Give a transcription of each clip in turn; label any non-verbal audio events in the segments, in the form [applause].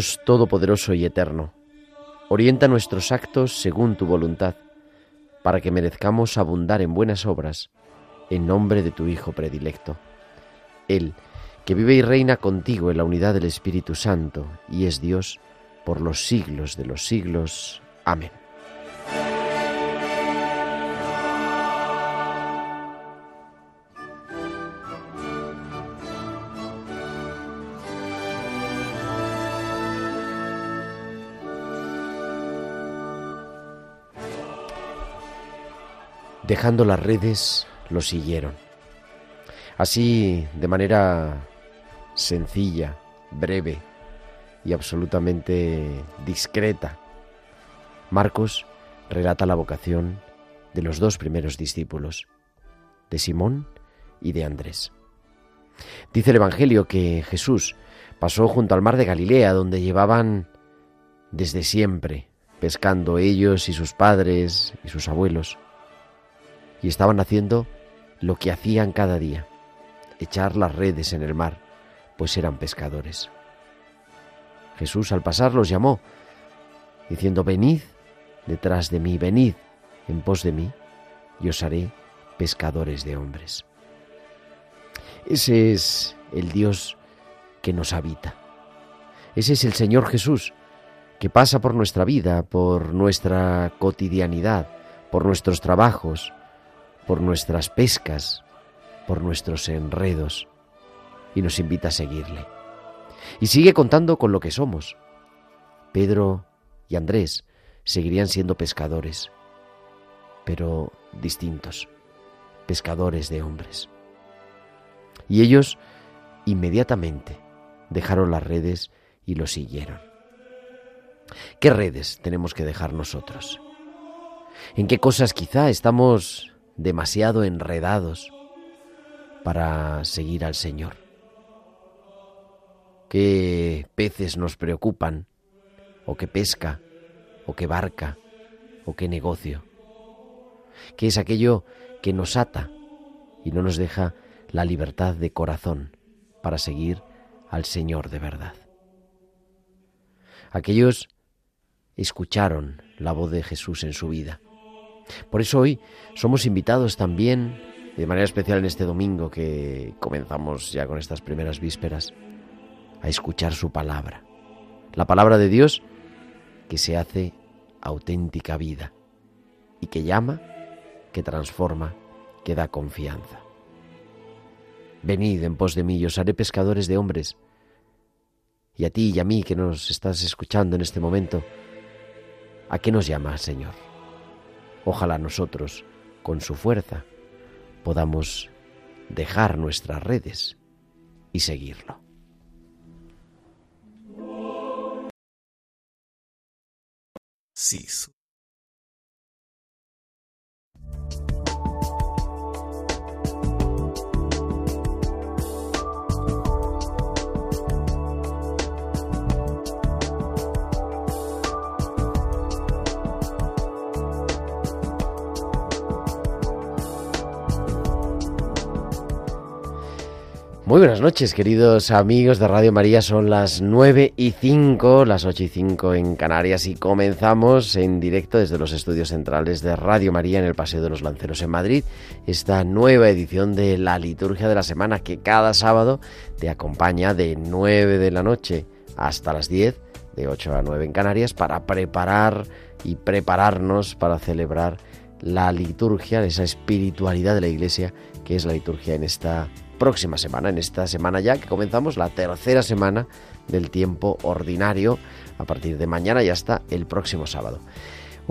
Dios Todopoderoso y Eterno, orienta nuestros actos según tu voluntad, para que merezcamos abundar en buenas obras, en nombre de tu Hijo predilecto. Él, que vive y reina contigo en la unidad del Espíritu Santo, y es Dios por los siglos de los siglos. Amén. Dejando las redes, lo siguieron. Así, de manera sencilla, breve y absolutamente discreta, Marcos relata la vocación de los dos primeros discípulos, de Simón y de Andrés. Dice el Evangelio que Jesús pasó junto al mar de Galilea, donde llevaban desde siempre pescando ellos y sus padres y sus abuelos y estaban haciendo lo que hacían cada día, echar las redes en el mar, pues eran pescadores. Jesús al pasar los llamó, diciendo, venid detrás de mí, venid en pos de mí, y os haré pescadores de hombres. Ese es el Dios que nos habita. Ese es el Señor Jesús, que pasa por nuestra vida, por nuestra cotidianidad, por nuestros trabajos, por nuestras pescas, por nuestros enredos, y nos invita a seguirle. Y sigue contando con lo que somos. Pedro y Andrés seguirían siendo pescadores, pero distintos, pescadores de hombres. Y ellos inmediatamente dejaron las redes y lo siguieron. ¿Qué redes tenemos que dejar nosotros? ¿En qué cosas quizá estamos demasiado enredados para seguir al Señor. ¿Qué peces nos preocupan? ¿O qué pesca? ¿O qué barca? ¿O qué negocio? ¿Qué es aquello que nos ata y no nos deja la libertad de corazón para seguir al Señor de verdad? Aquellos escucharon la voz de Jesús en su vida por eso hoy somos invitados también, de manera especial en este domingo que comenzamos ya con estas primeras vísperas, a escuchar su palabra. La palabra de Dios que se hace auténtica vida y que llama, que transforma, que da confianza. Venid en pos de mí y os haré pescadores de hombres. Y a ti y a mí que nos estás escuchando en este momento, ¿a qué nos llama, Señor? Ojalá nosotros, con su fuerza, podamos dejar nuestras redes y seguirlo. Sí, Muy buenas noches, queridos amigos de Radio María. Son las 9 y 5, las 8 y 5 en Canarias y comenzamos en directo desde los estudios centrales de Radio María en el Paseo de los Lanceros en Madrid esta nueva edición de la Liturgia de la Semana que cada sábado te acompaña de 9 de la noche hasta las 10, de 8 a 9 en Canarias, para preparar y prepararnos para celebrar la liturgia, esa espiritualidad de la Iglesia que es la liturgia en esta próxima semana, en esta semana ya que comenzamos la tercera semana del tiempo ordinario a partir de mañana y hasta el próximo sábado.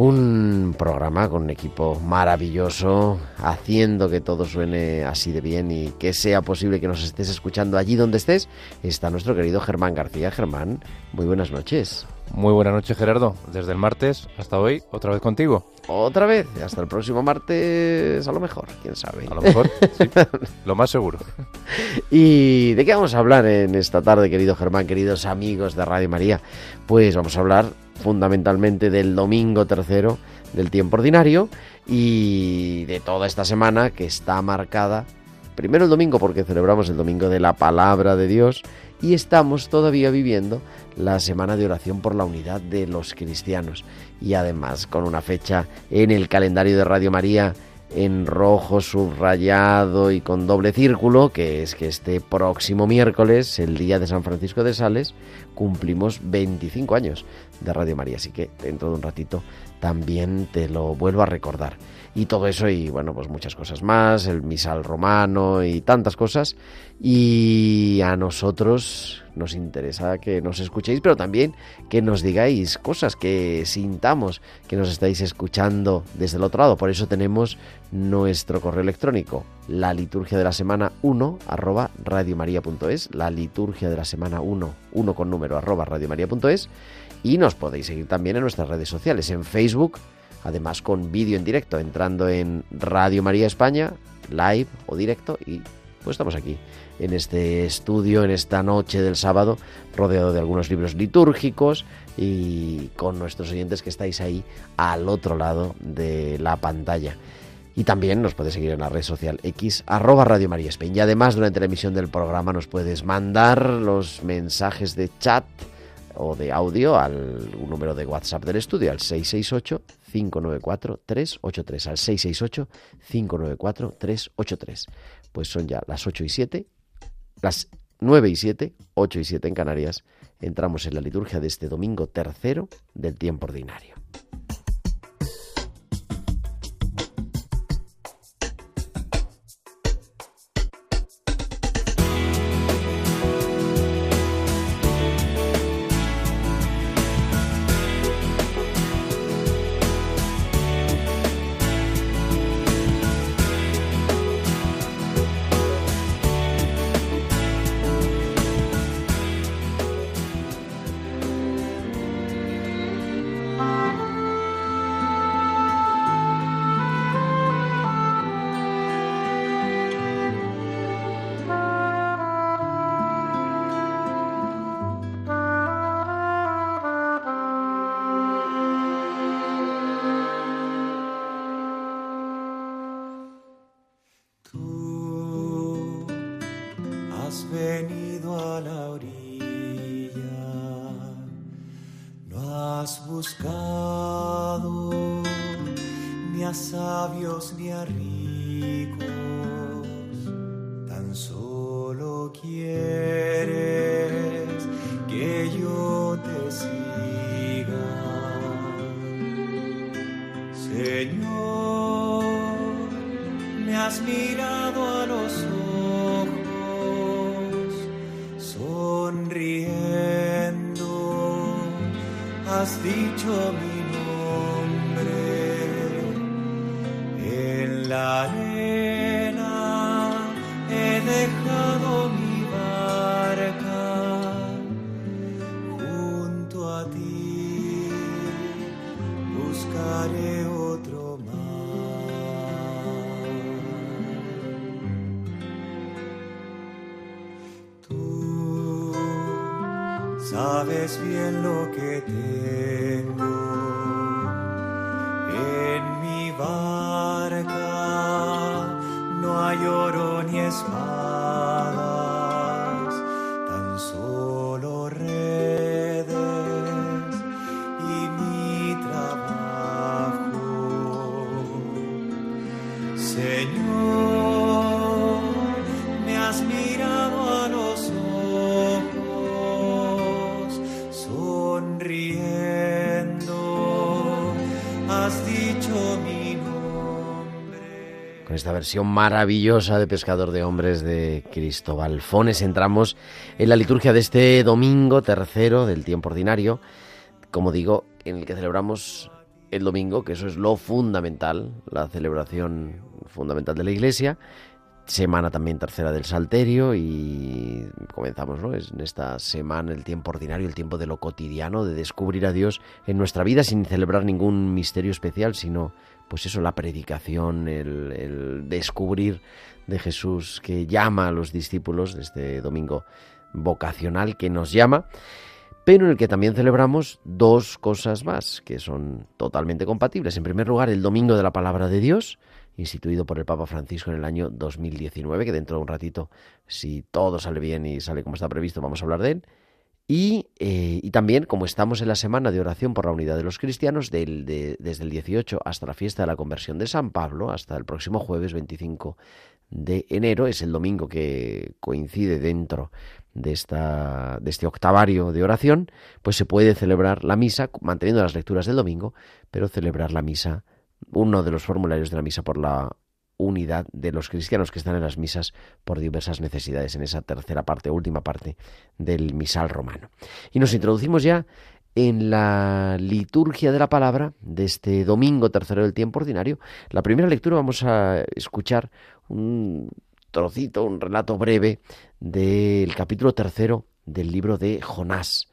Un programa con un equipo maravilloso, haciendo que todo suene así de bien y que sea posible que nos estés escuchando allí donde estés. Está nuestro querido Germán García. Germán, muy buenas noches. Muy buenas noches, Gerardo. Desde el martes hasta hoy, otra vez contigo. Otra vez, hasta el próximo martes, a lo mejor, quién sabe. A lo mejor, sí, [laughs] lo más seguro. ¿Y de qué vamos a hablar en esta tarde, querido Germán, queridos amigos de Radio María? Pues vamos a hablar fundamentalmente del domingo tercero del tiempo ordinario y de toda esta semana que está marcada, primero el domingo porque celebramos el domingo de la palabra de Dios y estamos todavía viviendo la semana de oración por la unidad de los cristianos. Y además con una fecha en el calendario de Radio María en rojo subrayado y con doble círculo, que es que este próximo miércoles, el día de San Francisco de Sales, cumplimos 25 años de Radio María, así que dentro de un ratito también te lo vuelvo a recordar. Y todo eso y bueno, pues muchas cosas más, el misal romano y tantas cosas. Y a nosotros nos interesa que nos escuchéis, pero también que nos digáis cosas, que sintamos que nos estáis escuchando desde el otro lado. Por eso tenemos nuestro correo electrónico, la liturgia de la semana 1 arroba radiomaria.es, la liturgia de la semana 1, 1 con número arroba radiomaria.es y nos podéis seguir también en nuestras redes sociales, en Facebook, además con vídeo en directo, entrando en Radio María España, live o directo y pues estamos aquí en este estudio, en esta noche del sábado, rodeado de algunos libros litúrgicos y con nuestros oyentes que estáis ahí al otro lado de la pantalla. Y también nos puedes seguir en la red social X, arroba Radio María España. Y además, durante la emisión del programa nos puedes mandar los mensajes de chat o de audio al número de WhatsApp del estudio, al 668 594 383 al 668 594 383 pues son ya las 8 y 7 las 9 y 7, 8 y 7 en Canarias, entramos en la liturgia de este domingo tercero del tiempo ordinario. Sabes versión maravillosa de Pescador de Hombres de Cristóbal Fones. Entramos en la liturgia de este domingo tercero del tiempo ordinario, como digo, en el que celebramos el domingo, que eso es lo fundamental, la celebración fundamental de la Iglesia, semana también tercera del Salterio y comenzamos ¿no? en esta semana el tiempo ordinario, el tiempo de lo cotidiano, de descubrir a Dios en nuestra vida sin celebrar ningún misterio especial, sino pues eso, la predicación, el, descubrir de Jesús que llama a los discípulos de este domingo vocacional que nos llama, pero en el que también celebramos dos cosas más que son totalmente compatibles. En primer lugar, el Domingo de la Palabra de Dios, instituido por el Papa Francisco en el año 2019, que dentro de un ratito, si todo sale bien y sale como está previsto, vamos a hablar de él. Eh, y, también, como estamos en la semana de oración por la unidad de los cristianos, desde el 18 hasta la fiesta de la conversión de San Pablo, hasta el próximo jueves 25 de enero, es el domingo que coincide dentro de, esta, de este octavario de oración, pues se puede celebrar la misa, manteniendo las lecturas del domingo, pero celebrar la misa, uno de los formularios de la misa por la unidad de los cristianos que están en las misas por diversas necesidades en esa tercera parte, última parte del misal romano. Y nos introducimos ya en la liturgia de la palabra de este domingo tercero del tiempo ordinario. La primera lectura vamos a escuchar un trocito, un relato breve del capítulo tercero del libro de Jonás.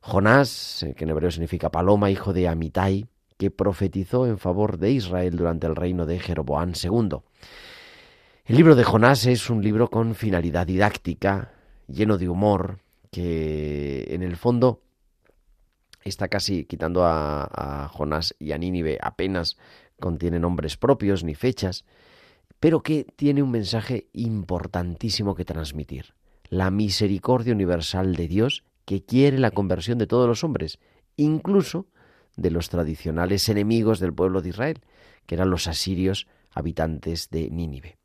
Jonás, eh, que en hebreo significa paloma, hijo de Amitai, que profetizó en favor de Israel durante el reino de Jeroboán II. El libro de Jonás es un libro con finalidad didáctica, lleno de humor, que en el fondo está casi quitando a, Jonás y a Nínive, apenas contiene nombres propios ni fechas, pero que tiene un mensaje importantísimo que transmitir. La misericordia universal de Dios que quiere la conversión de todos los hombres, incluso de los tradicionales enemigos del pueblo de Israel, que eran los asirios habitantes de Nínive.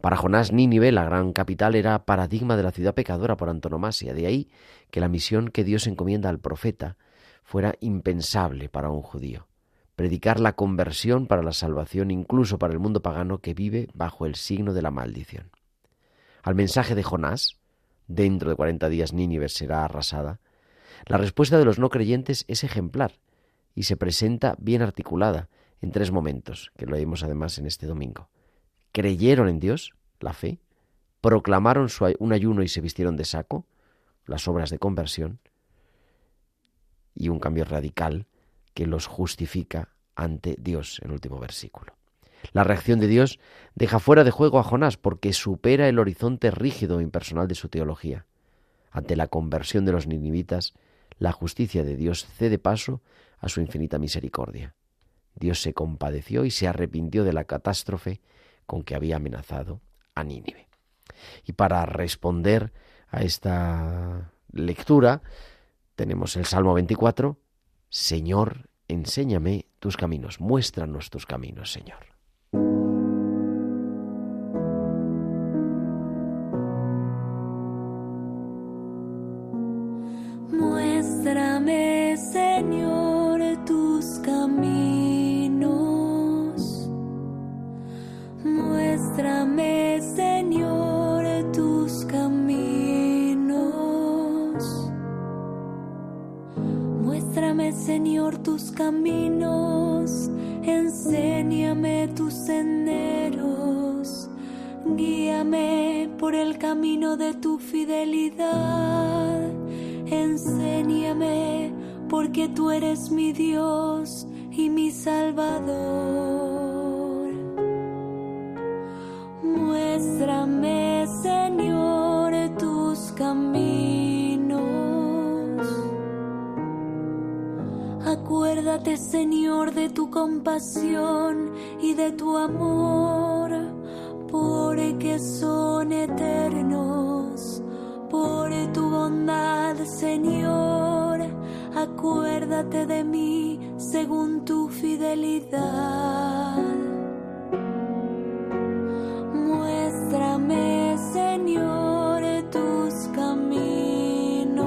Para Jonás, Nínive, la gran capital, era paradigma de la ciudad pecadora por antonomasia. De ahí que la misión que Dios encomienda al profeta fuera impensable para un judío. Predicar la conversión para la salvación incluso para el mundo pagano que vive bajo el signo de la maldición. Al mensaje de Jonás, dentro de cuarenta días Nínive será arrasada, la respuesta de los no creyentes es ejemplar y se presenta bien articulada en tres momentos, que lo vimos además en este domingo. Creyeron en Dios, la fe, proclamaron un ayuno y se vistieron de saco, las obras de conversión, y un cambio radical que los justifica ante Dios en el último versículo. La reacción de Dios deja fuera de juego a Jonás porque supera el horizonte rígido e impersonal de su teología. Ante la conversión de los ninivitas, la justicia de Dios cede paso a su infinita misericordia. Dios se compadeció y se arrepintió de la catástrofe con que había amenazado a Nínive. Y para responder a esta lectura tenemos el Salmo 24, Señor, enséñame tus caminos, muéstranos tus caminos, Señor. Señor. Acuérdate de mí según tu fidelidad. Muéstrame, Señor, tus caminos.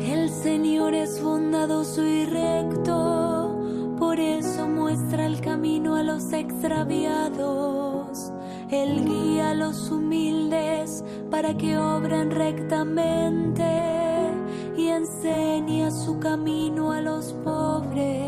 El Señor es bondadoso y recto, por eso muestra el camino a los extraviados, Él guía a los humildes para que obren rectamente y enseña su camino a los pobres.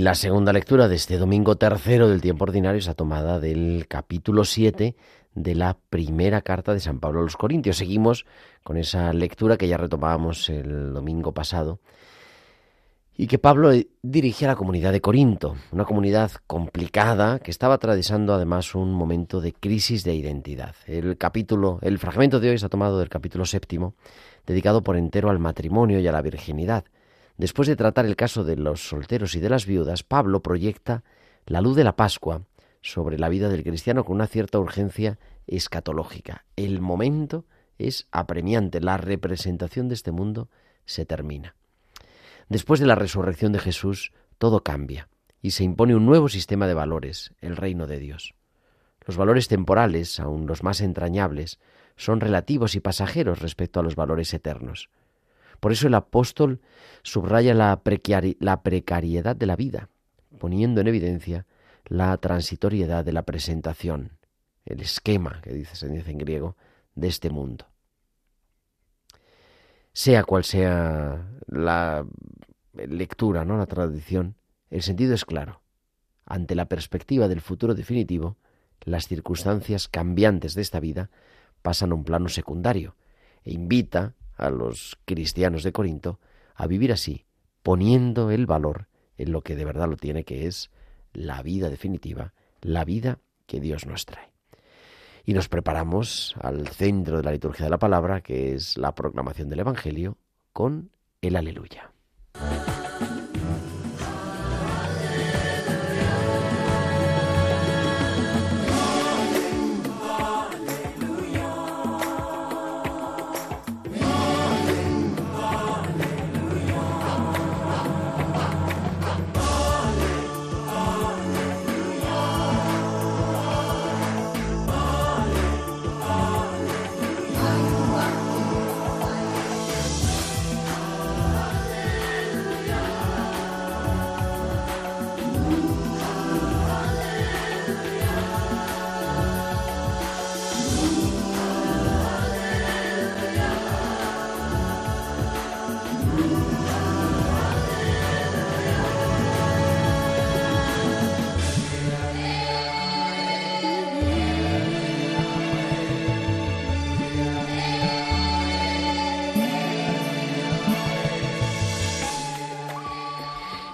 La segunda lectura de este domingo tercero del tiempo ordinario es tomada del capítulo 7 de la primera carta de San Pablo a los Corintios. Seguimos con esa lectura que ya retomábamos el domingo pasado y que Pablo dirige a la comunidad de Corinto, una comunidad complicada que estaba atravesando además un momento de crisis de identidad. El capítulo, el fragmento de hoy está tomado del capítulo séptimo, dedicado por entero al matrimonio y a la virginidad. Después de tratar el caso de los solteros y de las viudas, Pablo proyecta la luz de la Pascua sobre la vida del cristiano con una cierta urgencia escatológica. El momento es apremiante, la representación de este mundo se termina. Después de la resurrección de Jesús, todo cambia y se impone un nuevo sistema de valores, el reino de Dios. Los valores temporales, aun los más entrañables, son relativos y pasajeros respecto a los valores eternos. Por eso el apóstol subraya la, la precariedad de la vida, poniendo en evidencia la transitoriedad de la presentación, el esquema, que dice, se dice en griego, de este mundo. Sea cual sea la lectura, ¿no? la tradición, el sentido es claro. Ante la perspectiva del futuro definitivo, las circunstancias cambiantes de esta vida pasan a un plano secundario e invita a los cristianos de Corinto a vivir así, poniendo el valor en lo que de verdad lo tiene, que es la vida definitiva, la vida que Dios nos trae. Y nos preparamos al centro de la liturgia de la palabra, que es la proclamación del Evangelio, con el aleluya.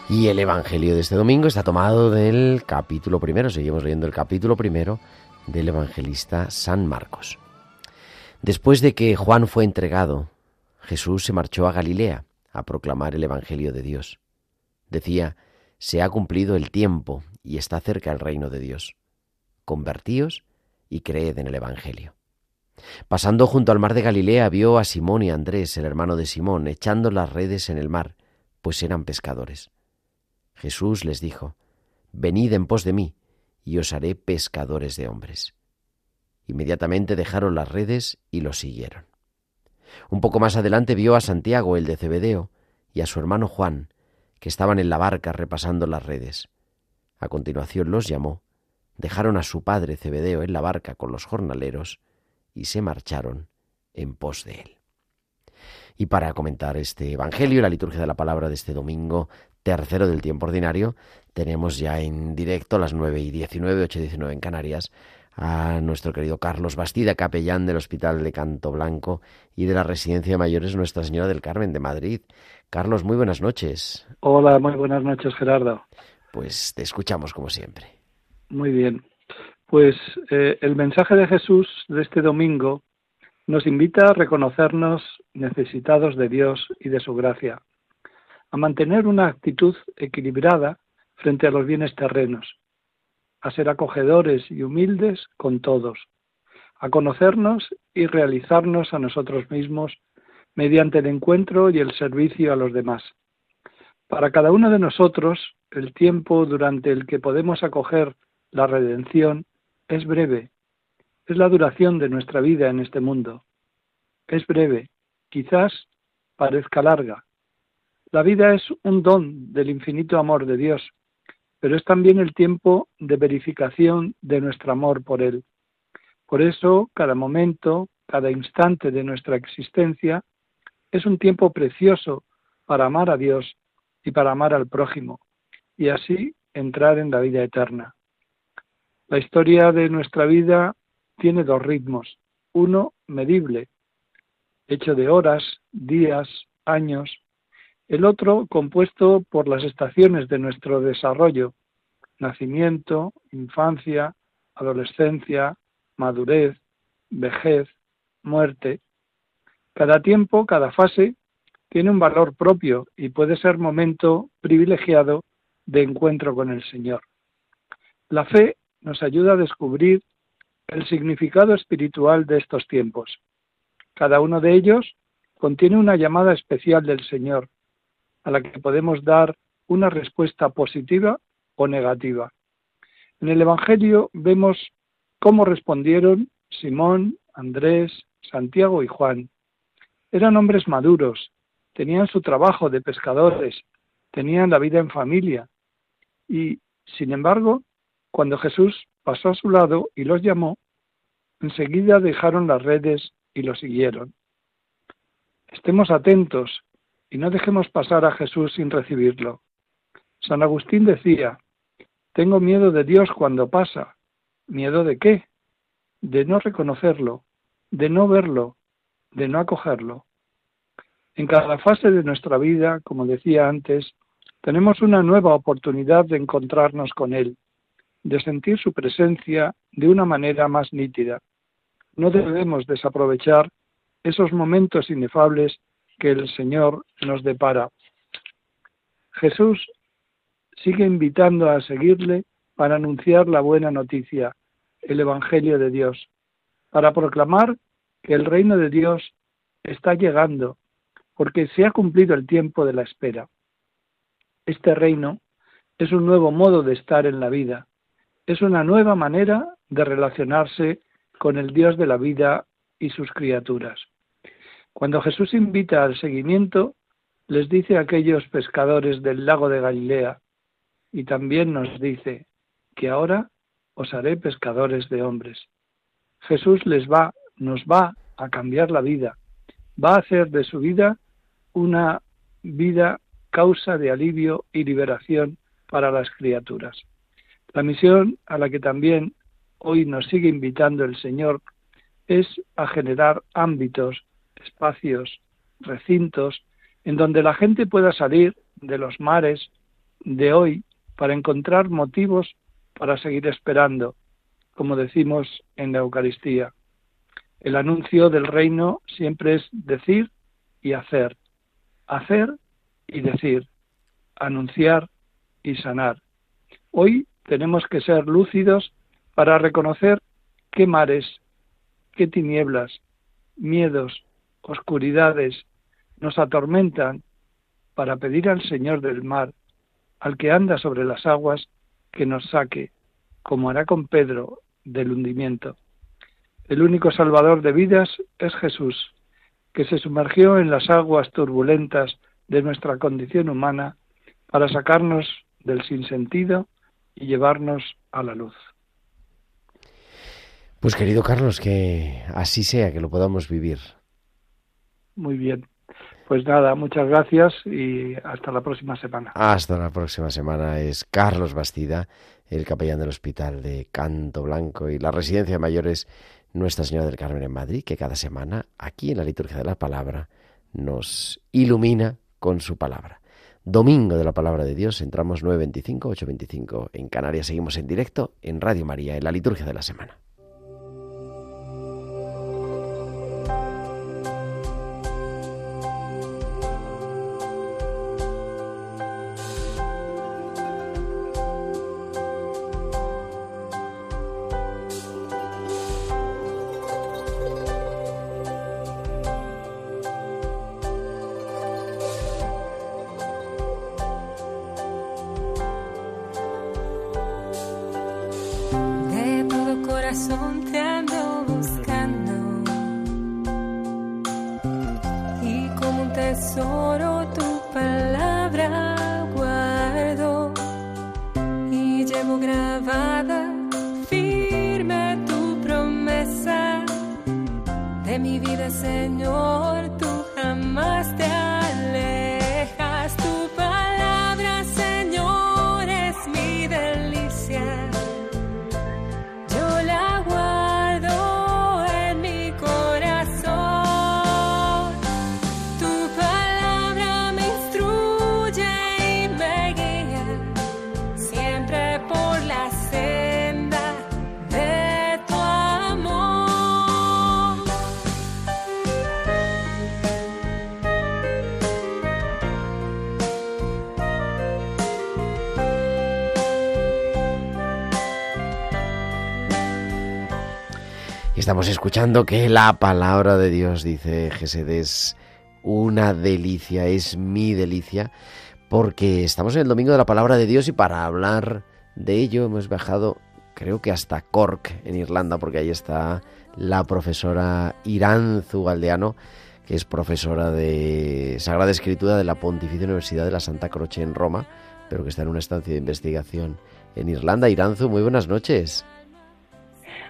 Y el Evangelio de este domingo está tomado del capítulo primero, seguimos leyendo el capítulo primero del evangelista San Marcos. Después de que Juan fue entregado, Jesús se marchó a Galilea a proclamar el Evangelio de Dios. Decía, se ha cumplido el tiempo y está cerca el reino de Dios. Convertíos y creed en el Evangelio. Pasando junto al mar de Galilea vio a Simón y Andrés, el hermano de Simón, echando las redes en el mar, pues eran pescadores. Jesús les dijo, Venid en pos de mí, y os haré pescadores de hombres. Inmediatamente dejaron las redes y los siguieron. Un poco más adelante vio a Santiago, el de Cebedeo, y a su hermano Juan, que estaban en la barca repasando las redes. A continuación los llamó, dejaron a su padre Cebedeo en la barca con los jornaleros y se marcharon en pos de él. Y para comentar este Evangelio y la liturgia de la palabra de este domingo tercero del tiempo ordinario, tenemos ya en directo a las 9 y 19, 8 y 19 en Canarias, a nuestro querido Carlos Bastida, capellán del Hospital de Canto Blanco y de la Residencia de Mayores Nuestra Señora del Carmen de Madrid. Carlos, muy buenas noches. Hola, muy buenas noches, Gerardo. Pues te escuchamos como siempre. Muy bien. Pues eh, el mensaje de Jesús de este domingo nos invita a reconocernos necesitados de Dios y de su gracia a mantener una actitud equilibrada frente a los bienes terrenos, a ser acogedores y humildes con todos, a conocernos y realizarnos a nosotros mismos mediante el encuentro y el servicio a los demás. Para cada uno de nosotros, el tiempo durante el que podemos acoger la redención es breve, es la duración de nuestra vida en este mundo. Es breve, quizás parezca larga. La vida es un don del infinito amor de Dios, pero es también el tiempo de verificación de nuestro amor por Él. Por eso, cada momento, cada instante de nuestra existencia es un tiempo precioso para amar a Dios y para amar al prójimo, y así entrar en la vida eterna. La historia de nuestra vida tiene dos ritmos. Uno medible, hecho de horas, días, años. El otro compuesto por las estaciones de nuestro desarrollo, nacimiento, infancia, adolescencia, madurez, vejez, muerte. Cada tiempo, cada fase, tiene un valor propio y puede ser momento privilegiado de encuentro con el Señor. La fe nos ayuda a descubrir el significado espiritual de estos tiempos. Cada uno de ellos contiene una llamada especial del Señor, a la que podemos dar una respuesta positiva o negativa. En el Evangelio vemos cómo respondieron Simón, Andrés, Santiago y Juan. Eran hombres maduros, tenían su trabajo de pescadores, tenían la vida en familia y, sin embargo, cuando Jesús pasó a su lado y los llamó, enseguida dejaron las redes y lo siguieron. Estemos atentos y no dejemos pasar a Jesús sin recibirlo. San Agustín decía, tengo miedo de Dios cuando pasa. ¿Miedo de qué? De no reconocerlo, de no verlo, de no acogerlo. En cada fase de nuestra vida, como decía antes, tenemos una nueva oportunidad de encontrarnos con Él, de sentir su presencia de una manera más nítida. No debemos desaprovechar esos momentos inefables que el Señor nos depara. Jesús sigue invitando a seguirle para anunciar la buena noticia, el Evangelio de Dios, para proclamar que el reino de Dios está llegando, porque se ha cumplido el tiempo de la espera. Este reino es un nuevo modo de estar en la vida, es una nueva manera de relacionarse con el Dios de la vida y sus criaturas. Cuando Jesús invita al seguimiento, les dice a aquellos pescadores del lago de Galilea, y también nos dice que ahora os haré pescadores de hombres. Jesús les va, nos va a cambiar la vida, va a hacer de su vida una vida causa de alivio y liberación para las criaturas. La misión a la que también hoy nos sigue invitando el Señor es a generar ámbitos, espacios, recintos, en donde la gente pueda salir de los mares de hoy para encontrar motivos para seguir esperando, como decimos en la Eucaristía. El anuncio del reino siempre es decir y hacer, hacer y decir, anunciar y sanar. Hoy tenemos que ser lúcidos para reconocer qué mares, qué tinieblas, miedos, oscuridades nos atormentan para pedir al Señor del mar al que anda sobre las aguas, que nos saque, como hará con Pedro, del hundimiento. El único salvador de vidas es Jesús, que se sumergió en las aguas turbulentas de nuestra condición humana para sacarnos del sinsentido y llevarnos a la luz. Pues querido Carlos, que así sea, que lo podamos vivir. Muy bien. Pues nada, muchas gracias y hasta la próxima semana. Hasta la próxima semana. Es Carlos Bastida, el capellán del Hospital de Canto Blanco y la residencia de mayores Nuestra Señora del Carmen en Madrid, que cada semana aquí en la liturgia de la palabra nos ilumina con su palabra. Domingo de la palabra de Dios, entramos 9.25, 8.25 en Canarias. Seguimos en directo en Radio María, en la liturgia de la semana. Estamos escuchando que la palabra de Dios, dice Gesed, es una delicia, es mi delicia, porque estamos en el domingo de la palabra de Dios y para hablar de ello hemos viajado, creo que hasta Cork, en Irlanda, porque ahí está la profesora Irán Zugaldeano, que es profesora de Sagrada Escritura de la Pontificia Universidad de la Santa Croce en Roma, pero que está en una estancia de investigación en Irlanda. Iranzu, muy buenas noches.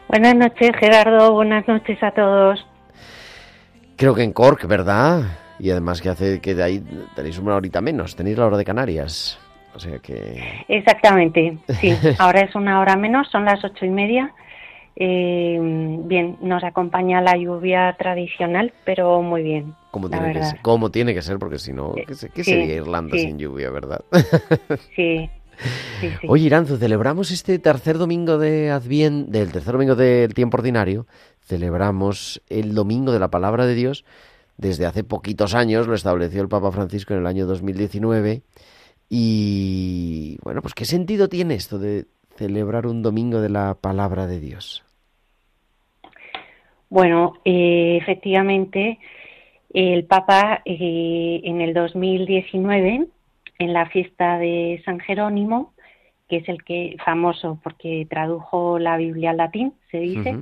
Buenas noches, Gerardo. Buenas noches a todos. Creo que en Cork, ¿verdad? Y además que hace que de ahí tenéis una horita menos, tenéis la hora de Canarias. O sea que... Exactamente, sí. [laughs] Ahora es una hora menos, son las ocho y media. Eh, bien, nos acompaña la lluvia tradicional, pero muy bien. ¿Cómo la tiene, que ser? ¿Cómo tiene que ser? Porque si no, ¿qué, se- qué Sí, sería Irlanda sí. sin lluvia, verdad? Sí, [laughs] [laughs] sí, sí. Oye, Iranzu, celebramos este tercer domingo de Adviento, del tercer domingo del tiempo ordinario, celebramos el domingo de la palabra de Dios. Desde hace poquitos años lo estableció el Papa Francisco en el año 2019. Y bueno, pues ¿qué sentido tiene esto de celebrar un domingo de la palabra de Dios? Bueno, eh, efectivamente, el Papa eh, en el 2019, en la fiesta de San Jerónimo, que es el que famoso porque tradujo la Biblia al latín, se dice,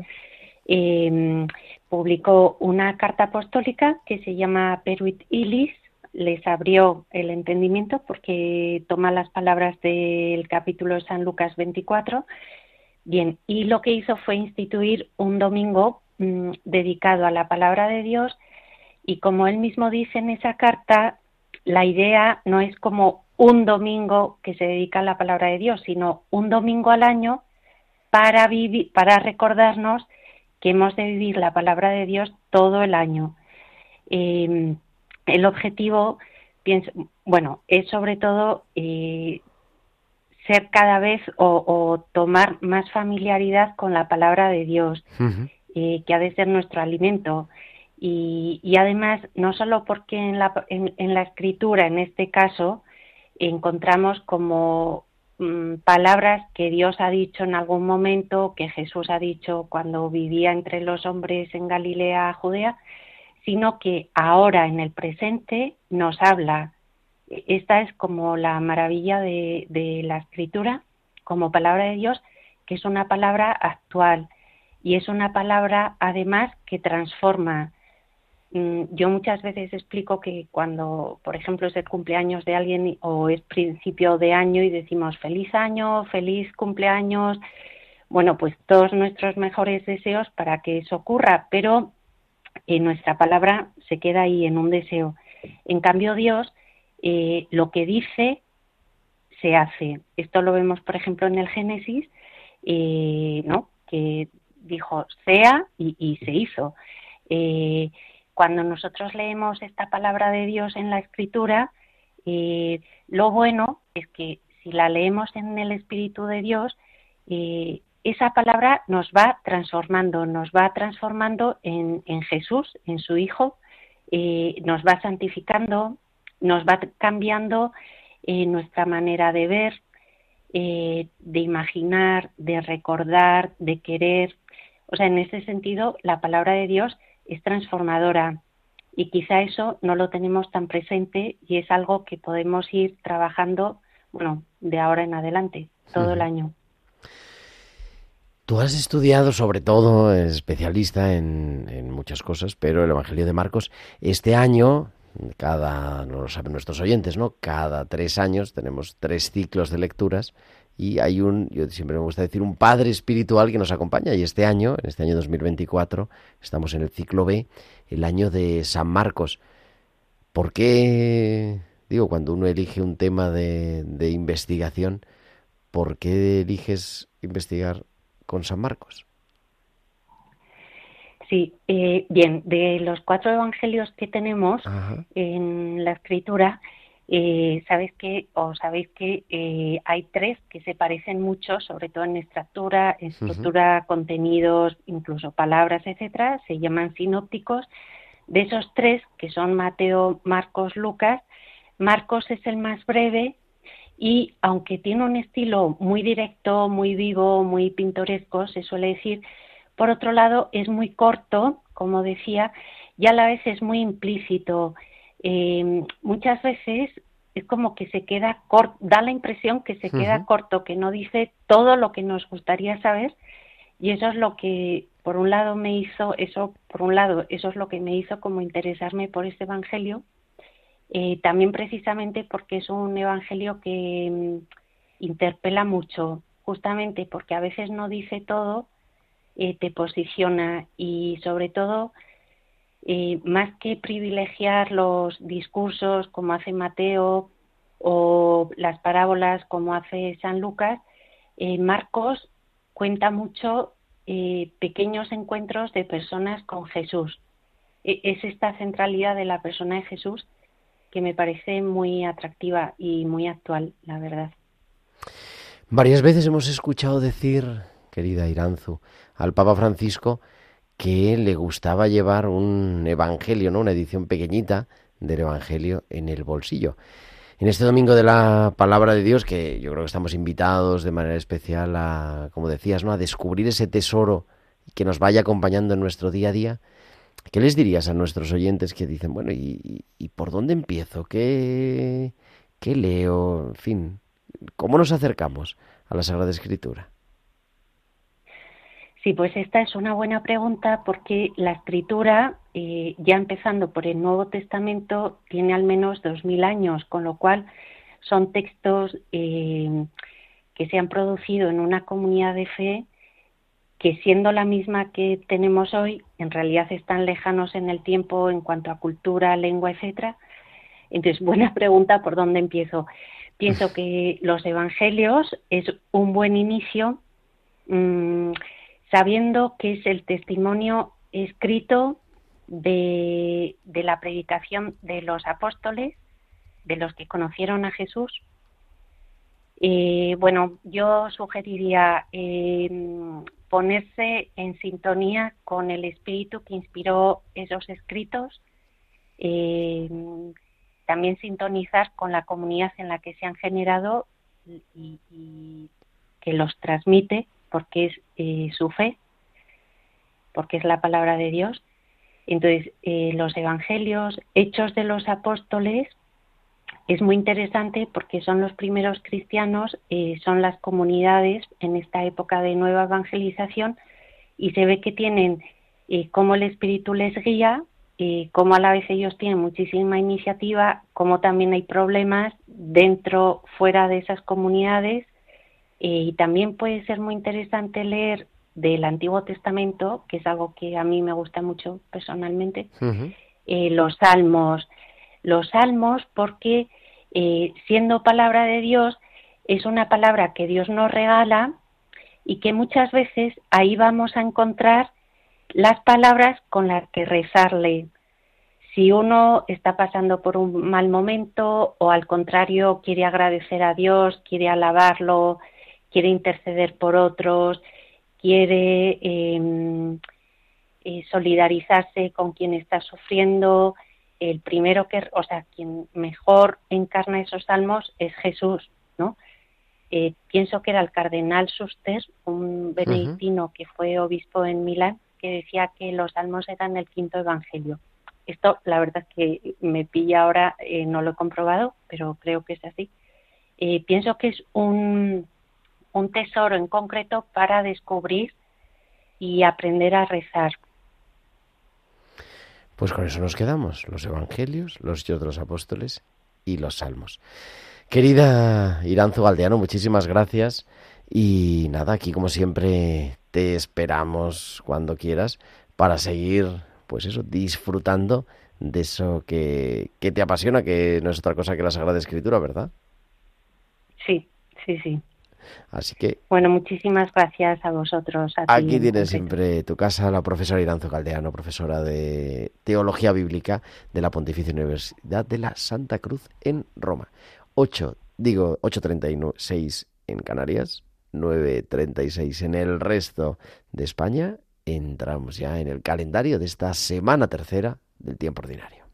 eh, publicó una carta apostólica que se llama Peruit Ilis, les abrió el entendimiento porque toma las palabras del capítulo de San Lucas 24. Bien, y lo que hizo fue instituir un domingo mm, dedicado a la palabra de Dios y como él mismo dice en esa carta, la idea no es como un domingo que se dedica a la palabra de Dios, sino un domingo al año para vivir, para recordarnos que hemos de vivir la palabra de Dios todo el año. Eh, el objetivo, pienso, bueno, es sobre todo eh, ser cada vez o, o tomar más familiaridad con la palabra de Dios, eh, que ha de ser nuestro alimento. Y, y además, no solo porque en la, en, la escritura, en este caso, encontramos como mm, palabras que Dios ha dicho en algún momento, que Jesús ha dicho cuando vivía entre los hombres en Galilea, Judea, sino que ahora en el presente nos habla. Esta es como la maravilla de, de la escritura como palabra de Dios, que es una palabra actual y es una palabra además que transforma. Mm, Yo muchas veces explico que cuando, por ejemplo, es el cumpleaños de alguien o es principio de año y decimos feliz año, feliz cumpleaños, bueno, pues todos nuestros mejores deseos para que eso ocurra, pero eh, nuestra palabra se queda ahí en un deseo. En cambio, Dios eh, lo que dice se hace. Esto lo vemos, por ejemplo, en el Génesis, eh, ¿no? Que dijo sea y, se hizo. Cuando nosotros leemos esta palabra de Dios en la Escritura, eh, lo bueno es que si la leemos en el Espíritu de Dios, eh, esa palabra nos va transformando, nos va transformando en, Jesús, en su Hijo, eh, nos va santificando, nos va cambiando nuestra manera de ver, de imaginar, de recordar, de querer. O sea, en ese sentido, la palabra de Dios es transformadora y quizá eso no lo tenemos tan presente y es algo que podemos ir trabajando, bueno, de ahora en adelante, todo el año. Tú has estudiado sobre todo, especialista en, en, muchas cosas, pero el Evangelio de Marcos, este año, cada, no lo saben nuestros oyentes, ¿no? Cada tres años tenemos tres ciclos de lecturas y hay un, yo siempre me gusta decir, un padre espiritual que nos acompaña. Y este año, en este año 2024, estamos en el ciclo B, el año de San Marcos. ¿Por qué, digo, cuando uno elige un tema de, de investigación, ¿por qué eliges investigar con San Marcos. Sí, eh, bien, de los cuatro evangelios que tenemos Ajá. en la escritura, eh, sabéis que, o sabéis que eh, hay tres que se parecen mucho, sobre todo en estructura, estructura, uh -huh. contenidos, incluso palabras, etcétera, se llaman sinópticos. De esos tres, que son Mateo, Marcos, Lucas, Marcos es el más breve y aunque tiene un estilo muy directo, muy vivo, muy pintoresco, se suele decir, por otro lado es muy corto, como decía, y a la vez es muy implícito. Eh, muchas veces es como que se queda corto, da la impresión que se queda uh -huh. corto, que no dice todo lo que nos gustaría saber, y eso es lo que por un lado me hizo, eso por un lado, eso es lo que me hizo como interesarme por este evangelio eh, también precisamente porque es un evangelio que mm, interpela mucho, justamente porque a veces no dice todo, eh, te posiciona y sobre todo, más que privilegiar los discursos como hace Mateo o las parábolas como hace San Lucas, eh, Marcos cuenta mucho eh, pequeños encuentros de personas con Jesús. E es esta centralidad de la persona de Jesús que me parece muy atractiva y muy actual, la verdad. Varias veces hemos escuchado decir, querida Iranzu, al Papa Francisco que le gustaba llevar un evangelio, ¿no? Una edición pequeñita del evangelio en el bolsillo. En este domingo de la palabra de Dios, que yo creo que estamos invitados de manera especial a, como decías, ¿no? a descubrir ese tesoro que nos vaya acompañando en nuestro día a día, ¿Qué les dirías a nuestros oyentes que dicen, bueno, ¿y, y por dónde empiezo? ¿Qué, ¿Qué leo? En fin, ¿cómo nos acercamos a la Sagrada Escritura? Sí, pues esta es una buena pregunta porque la escritura, eh, ya empezando por el Nuevo Testamento, tiene al menos dos mil años, con lo cual son textos eh, que se han producido en una comunidad de fe que siendo la misma que tenemos hoy, en realidad están lejanos en el tiempo en cuanto a cultura, lengua, etcétera. Entonces, [laughs] buena pregunta, ¿por dónde empiezo? Pienso que los evangelios es un buen inicio, mmm, sabiendo que es el testimonio escrito de, la predicación de los apóstoles, de los que conocieron a Jesús, eh, bueno, yo sugeriría eh, ponerse en sintonía con el espíritu que inspiró esos escritos, eh, también sintonizar con la comunidad en la que se han generado y que los transmite, porque es eh, su fe, porque es la palabra de Dios. Entonces, eh, los evangelios, hechos de los apóstoles, es muy interesante porque son los primeros cristianos, eh, son las comunidades en esta época de nueva evangelización y se ve que tienen eh, cómo el Espíritu les guía, eh, cómo a la vez ellos tienen muchísima iniciativa, cómo también hay problemas dentro, fuera de esas comunidades y también puede ser muy interesante leer del Antiguo Testamento, que es algo que a mí me gusta mucho personalmente, uh -huh. eh, los salmos, los salmos porque eh, siendo palabra de Dios es una palabra que Dios nos regala y que muchas veces ahí vamos a encontrar las palabras con las que rezarle. Si uno está pasando por un mal momento o al contrario quiere agradecer a Dios, quiere alabarlo, quiere interceder por otros, quiere eh, eh, solidarizarse con quien está sufriendo, el primero que, o sea, quien mejor encarna esos salmos es Jesús, ¿no? Eh, pienso que era el cardenal Suster, un benedictino uh -huh. que fue obispo en Milán, que decía que los salmos eran el quinto evangelio. Esto, la verdad es que me pilla ahora, eh, no lo he comprobado, pero creo que es así. Eh, pienso que es un, un tesoro en concreto para descubrir y aprender a rezar. Pues con eso nos quedamos, los evangelios, los hechos de los apóstoles y los salmos. Querida Iranzo Galdeano, muchísimas gracias. Y nada, aquí como siempre te esperamos cuando quieras para seguir, pues eso, disfrutando de eso que, que te apasiona, que no es otra cosa que la Sagrada Escritura, ¿verdad? Sí, sí, sí. Así que Bueno, muchísimas gracias a vosotros. a aquí en tienes siempre tu casa, la profesora Iranzo Caldeano, profesora de Teología Bíblica de la Pontificia Universidad de la Santa Cruz en Roma. 8, digo 8.36 en Canarias, 9.36 en el resto de España. Entramos ya en el calendario de esta semana tercera del tiempo ordinario.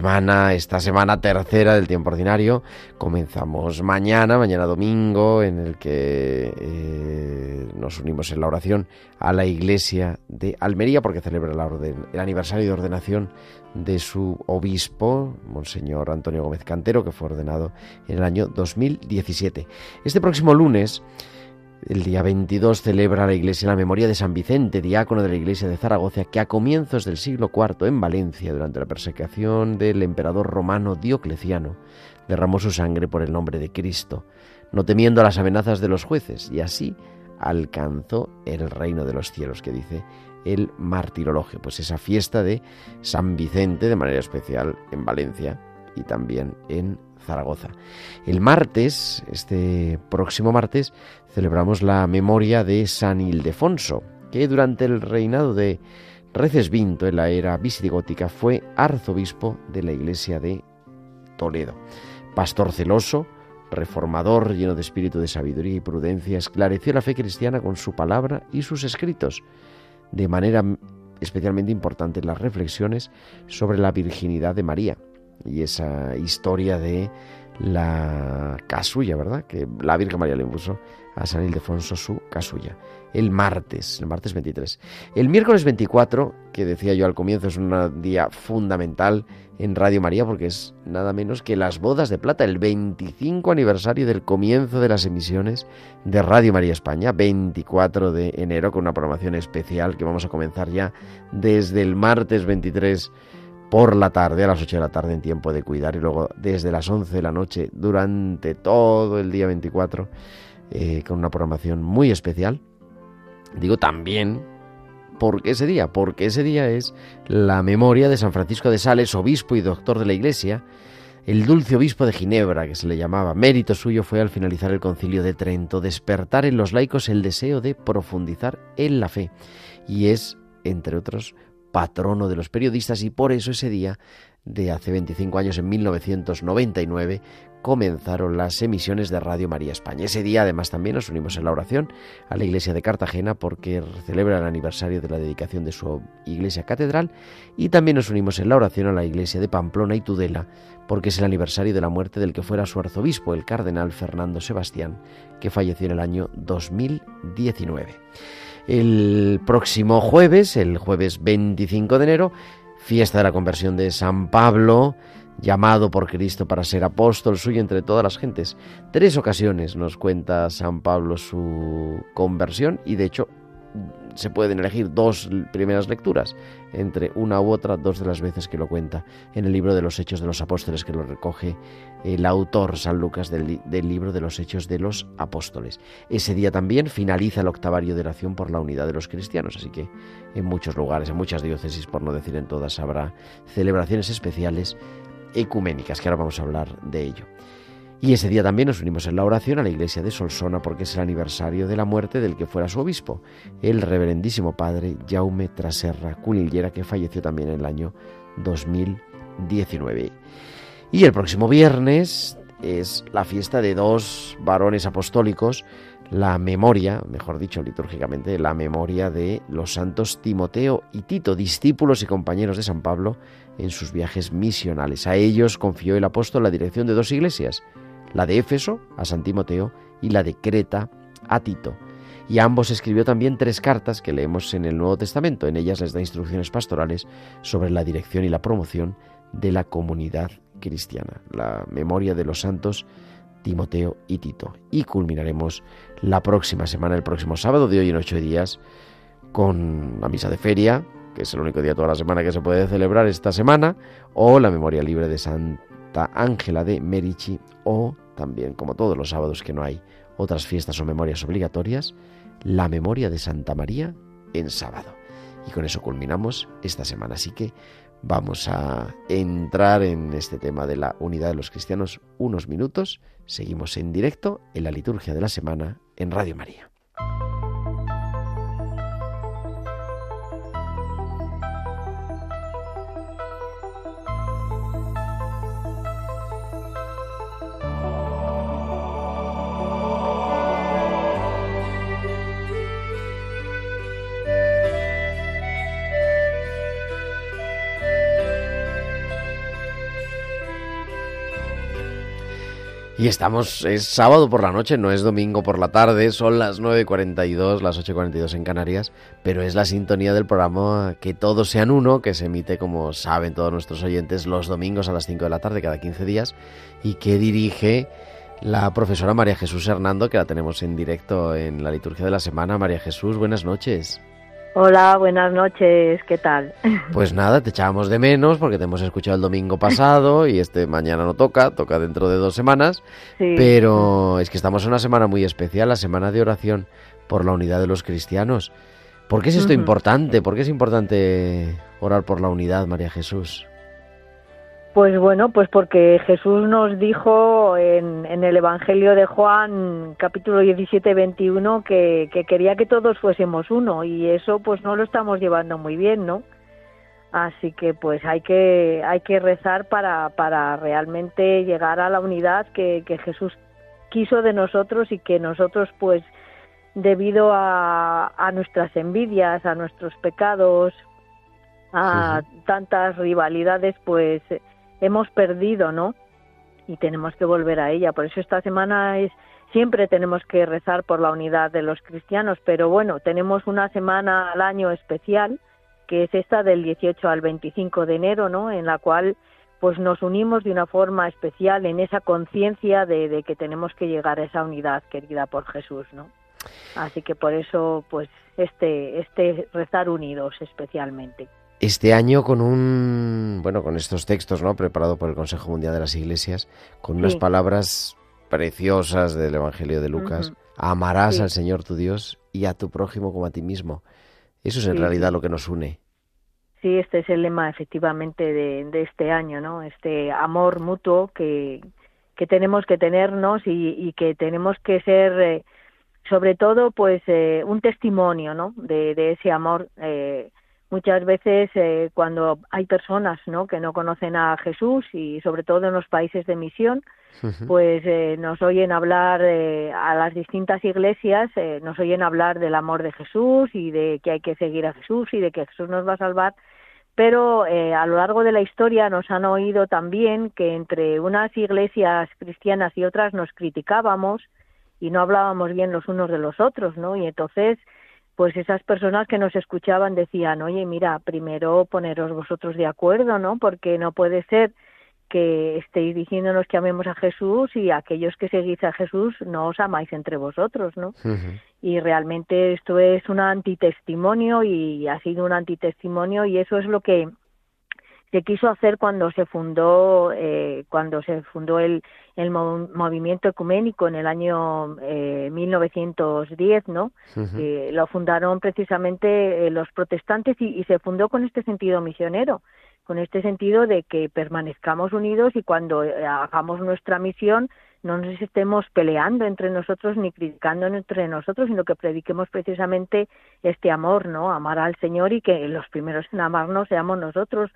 Semana, esta semana tercera del tiempo ordinario. Comenzamos mañana, mañana domingo, en el que eh, nos unimos en la oración a la iglesia de Almería, porque celebra la orden, el aniversario de ordenación de su obispo, Monseñor Antonio Gómez Cantero, que fue ordenado en el año 2017. Este próximo lunes. El día 22 celebra la Iglesia la memoria de San Vicente, diácono de la Iglesia de Zaragoza, que a comienzos del siglo IV en Valencia, durante la persecución del emperador romano Diocleciano, derramó su sangre por el nombre de Cristo, no temiendo las amenazas de los jueces, y así alcanzó el reino de los cielos, que dice el martirologio, pues esa fiesta de San Vicente, de manera especial en Valencia y también en Zaragoza. El martes, este próximo martes, celebramos la memoria de San Ildefonso, que durante el reinado de Recesvinto en la era visigótica fue arzobispo de la iglesia de Toledo. Pastor celoso, reformador lleno de espíritu de sabiduría y prudencia, esclareció la fe cristiana con su palabra y sus escritos, de manera especialmente importante las reflexiones sobre la virginidad de María y esa historia de la casulla, ¿verdad? Que la Virgen María le impuso a San Ildefonso su casulla. El martes, el martes 23. El miércoles 24, que decía yo al comienzo, es un día fundamental en Radio María porque es nada menos que las bodas de plata, el 25 aniversario del comienzo de las emisiones de Radio María España, 24 de enero, con una programación especial que vamos a comenzar ya desde el martes 23 por la tarde, a las 8 de la tarde en tiempo de cuidar y luego desde las 11 de la noche durante todo el día 24 eh, con una programación muy especial. Digo también, ¿por qué ese día? Porque ese día es la memoria de San Francisco de Sales, obispo y doctor de la Iglesia, el dulce obispo de Ginebra, que se le llamaba. Mérito suyo fue al finalizar el concilio de Trento despertar en los laicos el deseo de profundizar en la fe. Y es, entre otros, patrono de los periodistas y por eso ese día de hace 25 años, en 1999, comenzaron las emisiones de Radio María España. Ese día además también nos unimos en la oración a la iglesia de Cartagena porque celebra el aniversario de la dedicación de su iglesia catedral y también nos unimos en la oración a la iglesia de Pamplona y Tudela porque es el aniversario de la muerte del que fuera su arzobispo, el cardenal Fernando Sebastián, que falleció en el año 2019. El próximo jueves, el jueves 25 de enero, fiesta de la conversión de San Pablo, llamado por Cristo para ser apóstol suyo entre todas las gentes. Tres ocasiones nos cuenta San Pablo su conversión y de hecho se pueden elegir dos primeras lecturas, entre una u otra, dos de las veces que lo cuenta en el libro de los Hechos de los Apóstoles, que lo recoge el autor San Lucas del, del libro de los Hechos de los Apóstoles. Ese día también finaliza el octavario de oración por la unidad de los cristianos, así que en muchos lugares, en muchas diócesis, por no decir en todas, habrá celebraciones especiales ecuménicas, que ahora vamos a hablar de ello. Y ese día también nos unimos en la oración a la iglesia de Solsona porque es el aniversario de la muerte del que fuera su obispo, el reverendísimo padre Jaume Traserra Cunillera, que falleció también en el año 2019. Y el próximo viernes es la fiesta de dos varones apostólicos, la memoria, mejor dicho litúrgicamente, la memoria de los santos Timoteo y Tito, discípulos y compañeros de San Pablo en sus viajes misionales. A ellos confió el apóstol la dirección de dos iglesias, la de Éfeso a San Timoteo y la de Creta a Tito. Y ambos escribió también tres cartas que leemos en el Nuevo Testamento. En ellas les da instrucciones pastorales sobre la dirección y la promoción de la comunidad cristiana, la memoria de los santos Timoteo y Tito. Y culminaremos la próxima semana, el próximo sábado de hoy en ocho días, con la misa de feria, que es el único día toda la semana que se puede celebrar esta semana, o la memoria libre de Santa Ángela de Merici, o también, como todos los sábados que no hay otras fiestas o memorias obligatorias, la memoria de Santa María en sábado. Y con eso culminamos esta semana. Así que vamos a entrar en este tema de la unidad de los cristianos unos minutos. Seguimos en directo en la liturgia de la semana en Radio María. Y estamos, es sábado por la noche, no es domingo por la tarde, son las 9.42, las 8.42 en Canarias, pero es la sintonía del programa Que Todos Sean Uno, que se emite, como saben todos nuestros oyentes, los domingos a las 5 de la tarde, cada 15 días, y que dirige la profesora María Jesús Hernando, que la tenemos en directo en la liturgia de la semana. María Jesús, buenas noches. Hola, buenas noches, ¿qué tal? [laughs] Pues nada, te echábamos de menos porque te hemos escuchado el domingo pasado y este mañana no toca, toca dentro de dos semanas, Sí. pero es que estamos en una semana muy especial, la semana de oración por la unidad de los cristianos. ¿Por qué es esto importante? ¿Por qué es importante orar por la unidad, María Jesús? Pues bueno, pues porque Jesús nos dijo en, en el Evangelio de Juan, capítulo 17, 21, que, que quería que todos fuésemos uno y eso pues no lo estamos llevando muy bien, ¿no? Así que pues hay que, hay que rezar para, para realmente llegar a la unidad que, que Jesús quiso de nosotros y que nosotros pues debido a, a nuestras envidias, a nuestros pecados, a tantas rivalidades, pues hemos perdido, ¿no? Y tenemos que volver a ella. Por eso esta semana es siempre tenemos que rezar por la unidad de los cristianos, pero bueno, tenemos una semana al año especial, que es esta del 18 al 25 de enero, ¿no? En la cual pues nos unimos de una forma especial en esa conciencia de, de que tenemos que llegar a esa unidad querida por Jesús, ¿no? Así que por eso, pues, este, este rezar unidos especialmente. Este año con un, bueno, con estos textos, ¿no? Preparado por el Consejo Mundial de las Iglesias, con unas palabras preciosas del Evangelio de Lucas. Amarás Sí. al Señor tu Dios y a tu prójimo como a ti mismo. Eso es en realidad lo que nos une. Sí, este es el lema efectivamente de, de este año, ¿no? Este amor mutuo que, que tenemos que tenernos y, y que tenemos que ser, eh, sobre todo, pues eh, un testimonio, ¿no? De, de ese amor. Eh, muchas veces eh, cuando hay personas, ¿no? Que no conocen a Jesús y sobre todo en los países de misión, pues eh, nos oyen hablar eh, a las distintas iglesias, eh, nos oyen hablar del amor de Jesús y de que hay que seguir a Jesús y de que Jesús nos va a salvar, pero eh, a lo largo de la historia nos han oído también que entre unas iglesias cristianas y otras nos criticábamos y no hablábamos bien los unos de los otros, ¿no? Y entonces, pues esas personas que nos escuchaban decían, oye, mira, primero poneros vosotros de acuerdo, ¿no? Porque no puede ser que estéis diciéndonos que amemos a Jesús y aquellos que seguís a Jesús no os amáis entre vosotros, ¿no? Y realmente esto es un antitestimonio y ha sido un antitestimonio y eso es lo que se quiso hacer cuando se fundó eh, cuando se fundó el, el movimiento ecuménico en el año eh, 1910 no eh, lo fundaron precisamente eh, los protestantes y, y, se fundó con este sentido misionero con este sentido de que permanezcamos unidos y cuando eh, hagamos nuestra misión no nos estemos peleando entre nosotros ni criticando entre nosotros, sino que prediquemos precisamente este amor, ¿no? Amar al Señor y que los primeros en amarnos seamos nosotros,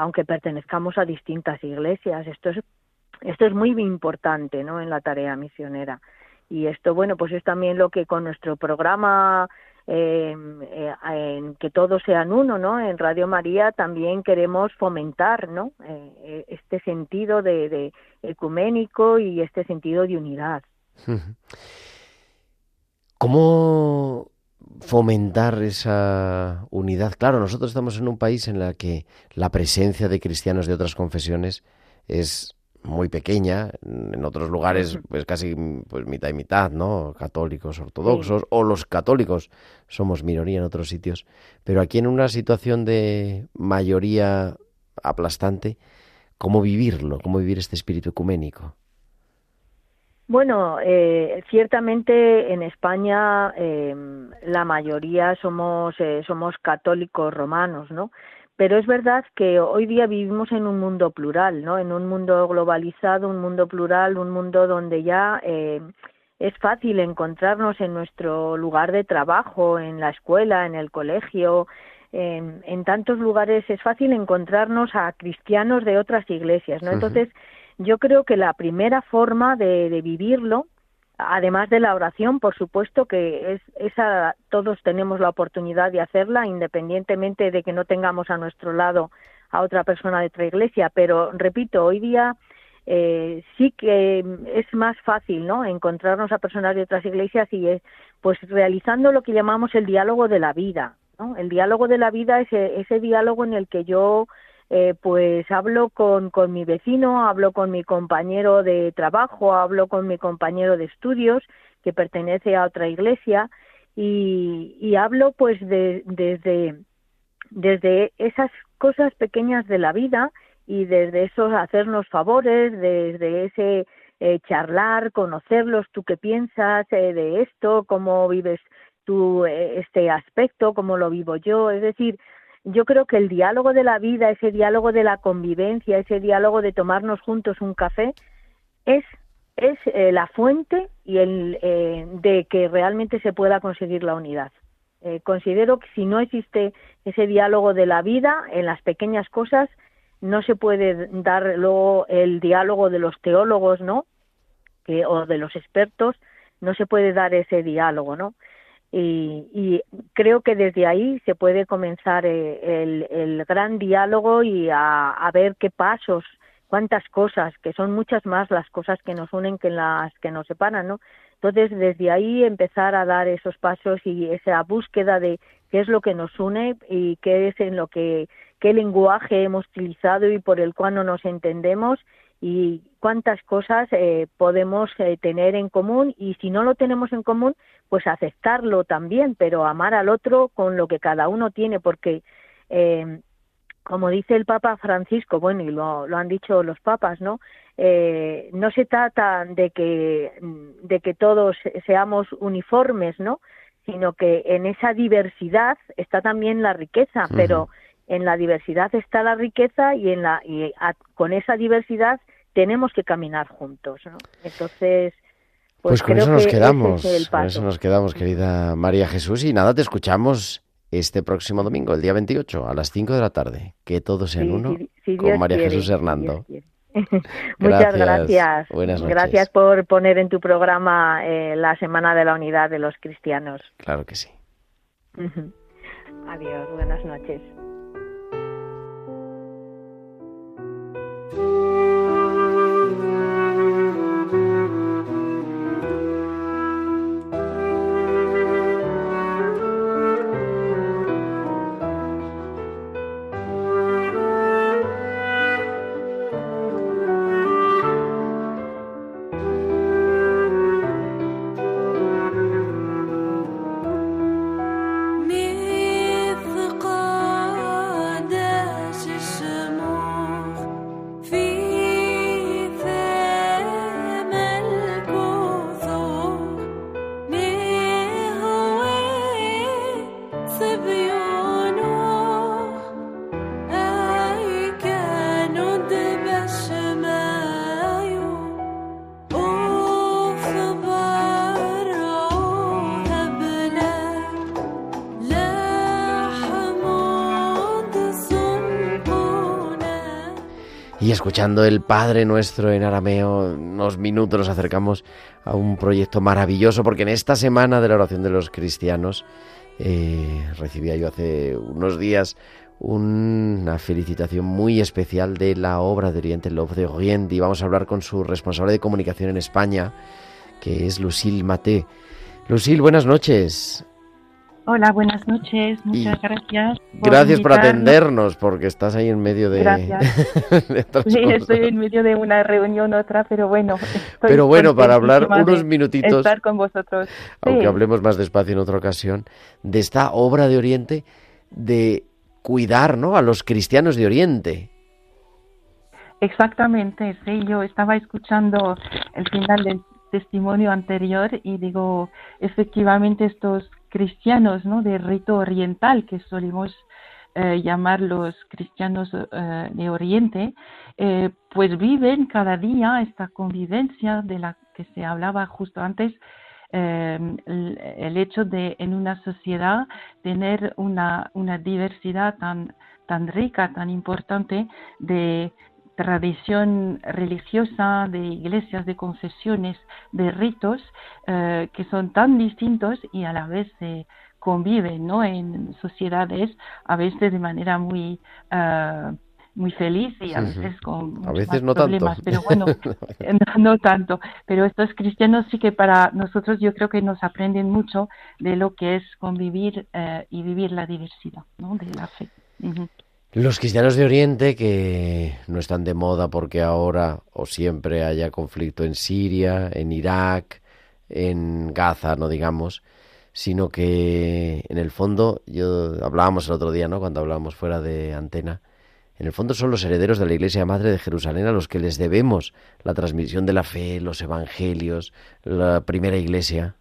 aunque pertenezcamos a distintas iglesias. Esto es, muy importante en la tarea misionera. Y esto, bueno, pues es también lo que con nuestro programa eh, eh, en que todos sean uno, ¿no? En Radio María también queremos fomentar. Eh, este sentido de, de, ecuménico y este sentido de unidad. ¿Cómo fomentar esa unidad. Claro, nosotros estamos en un país en el que la presencia de cristianos de otras confesiones es muy pequeña, en otros lugares pues casi pues mitad y mitad, ¿no? Católicos, ortodoxos, sí. o los católicos somos minoría en otros sitios, pero aquí en una situación de mayoría aplastante, ¿cómo vivirlo? ¿Cómo vivir este espíritu ecuménico? Bueno, eh, ciertamente en España eh, la mayoría somos eh, somos católicos romanos, ¿no? Pero es verdad que hoy día vivimos en un mundo plural, ¿no? En un mundo globalizado, un mundo plural, un mundo donde ya eh, es fácil encontrarnos en nuestro lugar de trabajo, en la escuela, en el colegio, en, en tantos lugares es fácil encontrarnos a cristianos de otras iglesias, ¿no? Entonces yo creo que la primera forma de, de, vivirlo, además de la oración, por supuesto que es esa todos tenemos la oportunidad de hacerla, independientemente de que no tengamos a nuestro lado a otra persona de otra iglesia, pero repito, hoy día eh, sí que es más fácil, ¿no? Encontrarnos a personas de otras iglesias y es, pues realizando lo que llamamos el diálogo de la vida, ¿no? El diálogo de la vida es ese diálogo en el que yo eh, pues hablo con, con mi vecino, hablo con mi compañero de trabajo, hablo con mi compañero de estudios que pertenece a otra iglesia y, hablo pues de, desde, desde esas cosas pequeñas de la vida y desde esos hacernos favores, desde ese eh, charlar, conocerlos, tú qué piensas eh, de esto, cómo vives tú eh, este aspecto, cómo lo vivo yo, es decir, yo creo que el diálogo de la vida, ese diálogo de la convivencia, ese diálogo de tomarnos juntos un café, es, eh, la fuente y el, eh, de que realmente se pueda conseguir la unidad. Eh, considero que si no existe ese diálogo de la vida en las pequeñas cosas, no se puede dar luego el diálogo de los teólogos, ¿no? Que, o de los expertos, no se puede dar ese diálogo, ¿no? Y, y, creo que desde ahí se puede comenzar eh, el, el, gran diálogo y a, a, ver qué pasos, cuántas cosas, que son muchas más las cosas que nos unen que las que nos separan, ¿no? Entonces, desde ahí empezar a dar esos pasos y esa búsqueda de qué es lo que nos une y qué es en lo que, qué lenguaje hemos utilizado y por el cual no nos entendemos y cuántas cosas eh, podemos eh, tener en común y si no lo tenemos en común, pues aceptarlo también, pero amar al otro con lo que cada uno tiene, porque eh, como dice el Papa Francisco, bueno, y lo, lo han dicho los papas, ¿no? Eh, no se trata de que, de que todos seamos uniformes, ¿no? Sino que en esa diversidad está también la riqueza, uh -huh. pero en la diversidad está la riqueza y en la y a, con esa diversidad tenemos que caminar juntos, ¿no? Entonces, pues, pues con eso nos quedamos, es con eso nos quedamos, querida María Jesús, y nada, te escuchamos este próximo domingo, el día 28, a las 5 de la tarde. Que todos sean sí, uno si, si con María quiere, Jesús Hernando. Si [laughs] Muchas gracias. Buenas noches. Gracias por poner en tu programa eh, la Semana de la Unidad de los Cristianos. Claro que sí. Adiós, buenas noches. Escuchando el Padre Nuestro en arameo, unos minutos nos acercamos a un proyecto maravilloso, porque en esta semana de la oración de los cristianos eh, recibía yo hace unos días una felicitación muy especial de la obra de Oriente Love de Oriente y vamos a hablar con su responsable de comunicación en España, que es Lucille Maté. Lucille, buenas noches. Hola, buenas noches. Muchas gracias. gracias por atendernos, porque estás ahí en medio de. Gracias. [laughs] sí, estoy en medio de una reunión otra, pero bueno. [laughs] Pero bueno, para hablar unos minutitos. Estar con vosotros. Aunque hablemos más despacio en otra ocasión, de esta obra de Oriente de cuidar, ¿no? A los cristianos de Oriente. Exactamente, sí. Yo estaba escuchando el final del testimonio anterior y digo, efectivamente estos cristianos ¿no? de rito oriental, que solemos eh, llamar los cristianos eh, de Oriente, eh, pues viven cada día esta convivencia de la que se hablaba justo antes, el, hecho de en una sociedad tener una, una diversidad tan, tan rica, tan importante de, tradición religiosa, de iglesias, de confesiones, de ritos eh, que son tan distintos y a la vez se conviven ¿no? en sociedades, a veces de manera muy, uh, muy feliz y a veces con a veces no problemas, tanto. pero bueno, [laughs] [laughs] no, tanto. Pero estos cristianos sí que para nosotros yo creo que nos aprenden mucho de lo que es convivir uh, y vivir la diversidad ¿no? de la fe. Los cristianos de Oriente que no están de moda porque ahora o siempre haya conflicto en Siria, en Irak, en Gaza, no digamos, sino que en el fondo, yo hablábamos el otro día, ¿no? Cuando hablábamos fuera de antena, en el fondo son los herederos de la Iglesia Madre de Jerusalén a los que les debemos la transmisión de la fe, los evangelios, la primera Iglesia.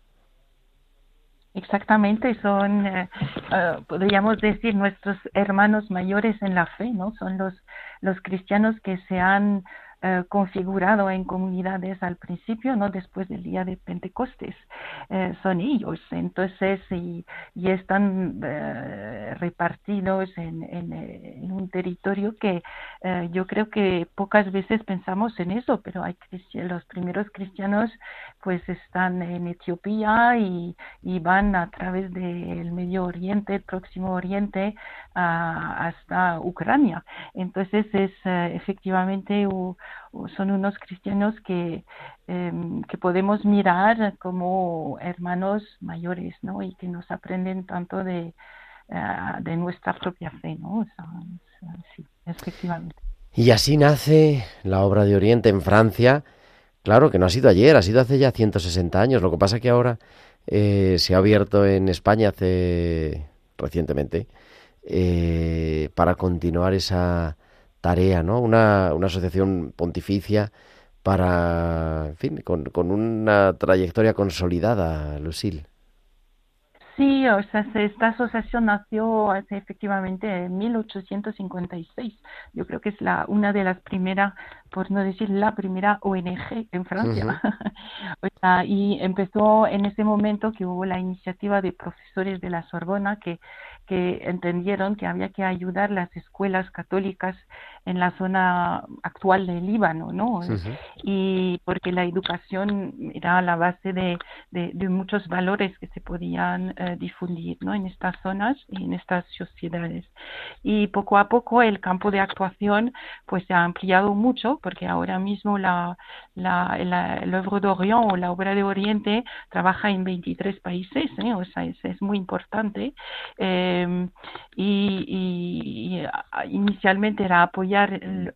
Exactamente, son, eh, eh, podríamos decir, nuestros hermanos mayores en la fe, ¿no? Son los, los cristianos que se han eh, configurado en comunidades al principio, no después del día de Pentecostes. Eh, son ellos, entonces, y, y están eh, repartidos en, en, un territorio que yo creo que pocas veces pensamos en eso, pero hay los primeros cristianos pues están en Etiopía y, y van a través del Medio Oriente, el Próximo Oriente, hasta Ucrania. Entonces es efectivamente son unos cristianos que, em, que podemos mirar como hermanos mayores, ¿no? Y que nos aprenden tanto de, eh, de nuestra propia fe, ¿no? sí, efectivamente. Y así nace la obra de Oriente en Francia. Claro que no ha sido ayer, ha sido hace ya 160 años. Lo que pasa que ahora eh, se ha abierto en España hace recientemente eh, para continuar esa tarea, ¿no? Una, una asociación pontificia para, en fin, con, con una trayectoria consolidada, Lucille. Sí, o sea, esta asociación nació efectivamente en 1856. Yo creo que es la una de las primeras, por no decir la primera ONG en Francia. [laughs] o sea, y empezó en ese momento que hubo la iniciativa de profesores de la Sorbona que que entendieron que había que ayudar las escuelas católicas en la zona actual del Líbano, ¿no? Y porque la educación era la base de, de, muchos valores que se podían eh, difundir, ¿no? En estas zonas y en estas sociedades. Y poco a poco el campo de actuación pues se ha ampliado mucho porque ahora mismo la, la, el obra de o la obra de Oriente trabaja en 23 países, ¿eh? O sea, es, es muy importante. Eh, Em, y, inicialmente era apoyar el,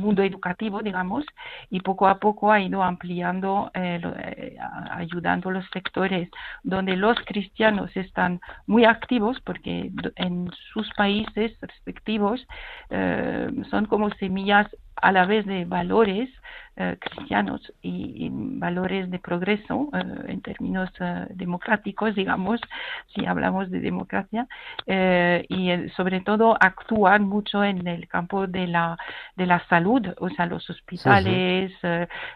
mundo educativo, digamos, y poco a poco ha ido ampliando, eh, eh, ayudando los sectores donde los cristianos están muy activos, porque en sus países respectivos eh, son como semillas a la vez de valores cristianos y, valores de progreso eh, en términos eh, democráticos, digamos, si hablamos de democracia, y sobre todo actúan mucho en el campo de la, de la salud, o sea, los hospitales,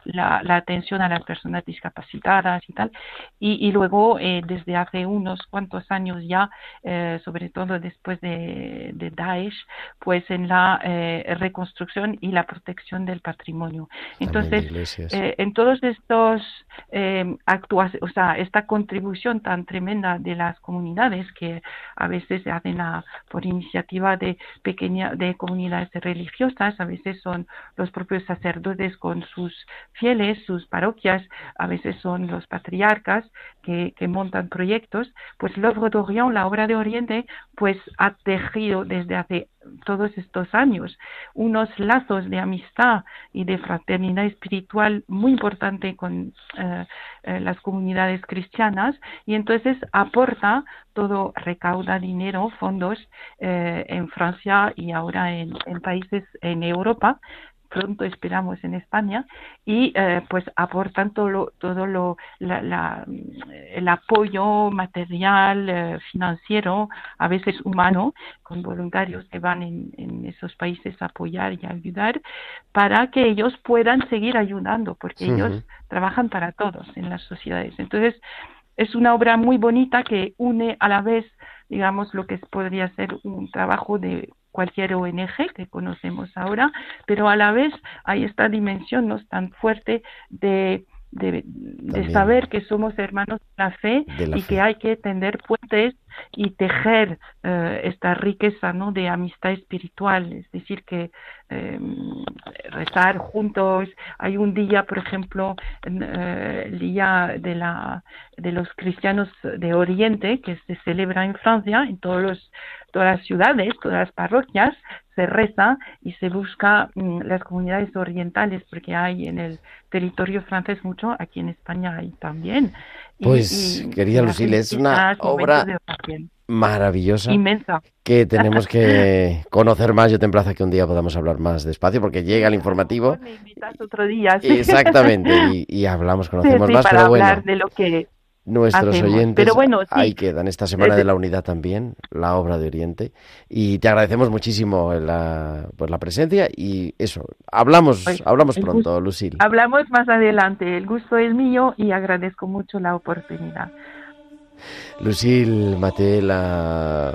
la, la, atención a las personas discapacitadas y tal. Y, y luego, desde hace unos cuantos años ya, sobre todo después de, de Daesh, pues en la reconstrucción y la protección del patrimonio. Entonces, eh, en todos estos eh, o sea, esta contribución tan tremenda de las comunidades que a veces se hacen por iniciativa de pequeña, de comunidades religiosas, a veces son los propios sacerdotes con sus fieles, sus parroquias, a veces son los patriarcas que, que montan proyectos, pues l'œuvre d'Orient, la obra de Oriente, pues ha tejido desde hace todos estos años unos lazos de amistad y de fraternidad espiritual muy importante con eh, eh, las comunidades cristianas y entonces aporta todo, recauda dinero, fondos eh, en Francia y ahora en, en países en Europa pronto esperamos en España y eh, pues aportan todo lo, todo lo la, el apoyo material eh, financiero a veces humano con voluntarios que van en, en, esos países a apoyar y ayudar para que ellos puedan seguir ayudando porque ellos trabajan para todos en las sociedades. Entonces es una obra muy bonita que une a la vez digamos lo que podría ser un trabajo de cualquier ONG que conocemos ahora, pero a la vez hay esta dimensión no tan fuerte de, de, saber que somos hermanos de la fe y que hay que tender puentes y tejer eh, esta riqueza ¿no? de amistad espiritual, es decir, que em, rezar juntos. Hay un día, por ejemplo, eh, el día de, la, de los cristianos de Oriente, que se celebra en Francia, en todos los, todas las ciudades, todas las parroquias, se reza y se busca mm, las comunidades orientales, porque hay en el territorio francés mucho, aquí en España hay también. Pues, querida Lucille, es una obra maravillosa. Inmensa. Que tenemos que [laughs] conocer más. Yo te emplazo que un día podamos hablar más despacio porque llega el informativo. Me invitas otro día. Exactamente. [laughs] Y, hablamos, conocemos más. Para pero bueno, hablar de lo que nuestros oyentes Pero bueno, ahí quedan esta semana de la unidad también la obra de Oriente. Y te agradecemos muchísimo la pues la presencia y eso hablamos pues, hablamos pronto Lucille hablamos más adelante. El gusto es mío y agradezco mucho la oportunidad. Lucille Mate, la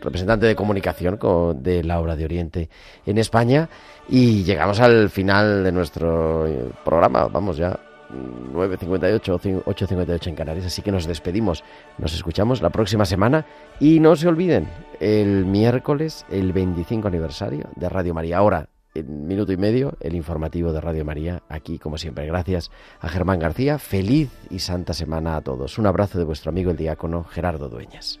representante de comunicación de la obra de Oriente en España. Y llegamos al final de nuestro programa. Vamos ya, 9.58 o 8.58 en Canarias. Así que nos despedimos. Nos escuchamos la próxima semana. Y no se olviden, el miércoles, el 25 aniversario de Radio María. Ahora, en minuto y medio el informativo de Radio María, aquí como siempre. Gracias a Germán García, feliz y santa semana a todos. Un abrazo de vuestro amigo el diácono Gerardo Dueñas.